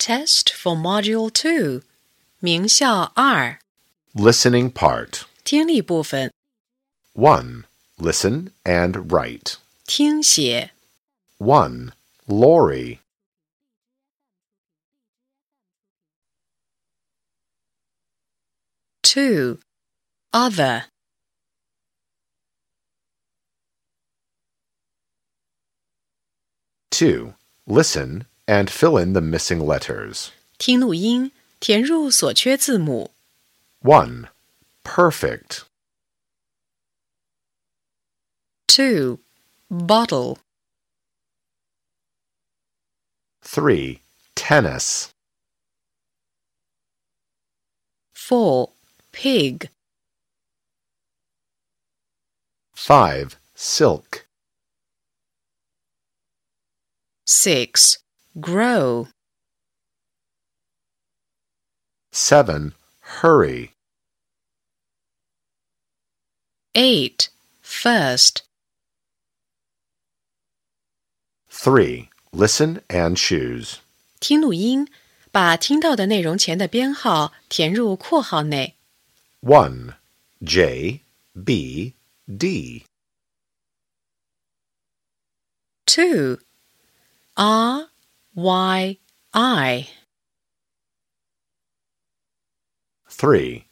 Test for Module Two，名校二 Listening part. 听力部分， 1. Listen and write. 听写 1. Lorry. Two, other. Two. Listen and fill in the missing letters. 听录音，填入所缺字母。 1. Perfect. Two, bottle. 3. Tennis. Four, pig. 5. Silk. Six, grow. 7. Hurry. Eight, first. 3. Listen and choose. 听录音，把听到的内容前的编号填入括号内。 1. J, B, D. Two, R, Y, I. 3.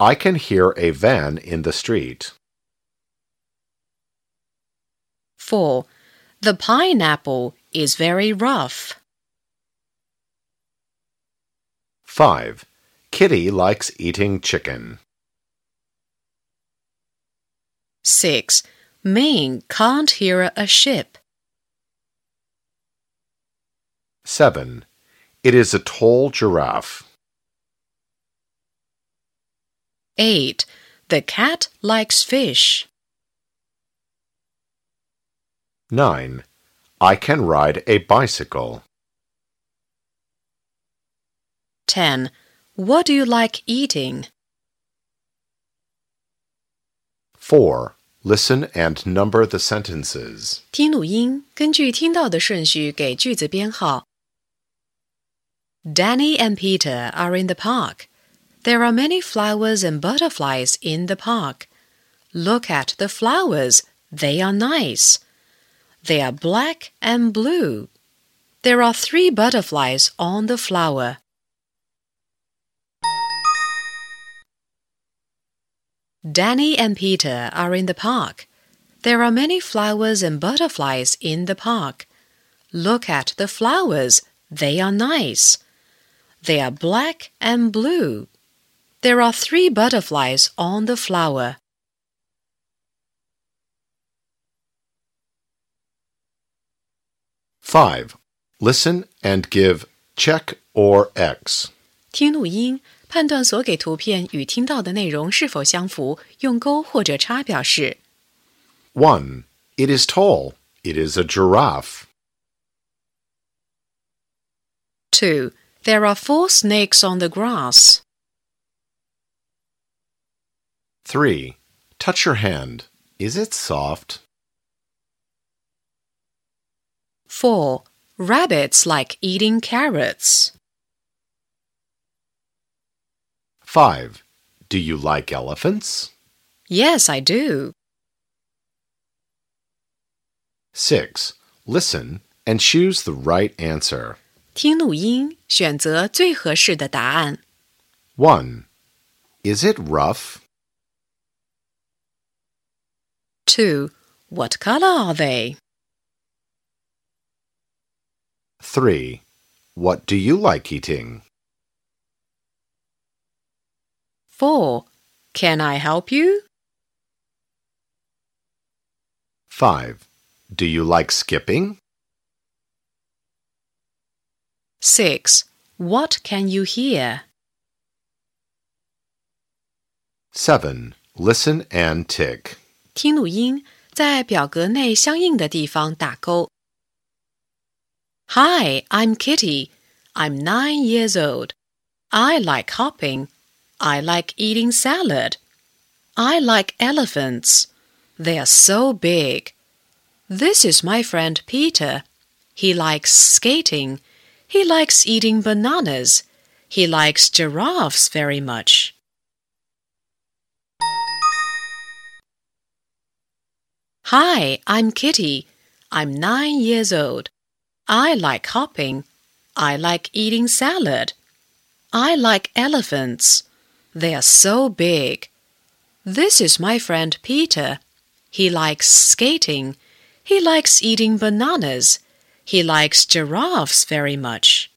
I can hear a van in the street. Four, the pineapple is very rough. 5. Kitty likes eating chicken. Six, Ming can't hear a ship. 7. It is a tall giraffe. Eight, the cat likes fish. 9. I can ride a bicycle. Ten, what do you like eating? 4. Listen and number the sentences. 听录音，根据听到的顺序给句子编号。 Danny and Peter are in the park. There are many flowers and butterflies in the park. Look at the flowers. They are nice. They are black and blue. There are three butterflies on the flower. Danny and Peter are in the park. There are many flowers and butterflies in the park. Look at the flowers. They are nice. They are black and blue. There are three butterflies on the flower. Five. Listen and give check or X. 听录音，判断所给图片与听到的内容是否相符，用勾或者叉表示。 1. It is tall. It is a giraffe. 2. There are four snakes on the grass. 3. Touch your hand. Is it soft? 4. Rabbits like eating carrots. 5. Do you like elephants? Yes, I do. 6. Listen and choose the right answer. 听录音，选择最合适的答案。 1. Is it rough? 2. What color are they? 3. What do you like eating? 4. Can I help you? 5. Do you like skipping? 6. What can you hear? 7. Listen and tick. 听录音，在表格内相应的地方打勾。Hi, I'm Kitty. I'm nine years old. I like hopping. I like eating salad. I like elephants. They are so big. This is my friend Peter. He likes skating. He likes eating bananas. He likes giraffes very much. Hi, I'm Kitty. I'm nine years old. I like hopping. I like eating salad. I like elephants. They are so big. This is my friend Peter. He likes skating. He likes eating bananas. He likes giraffes very much.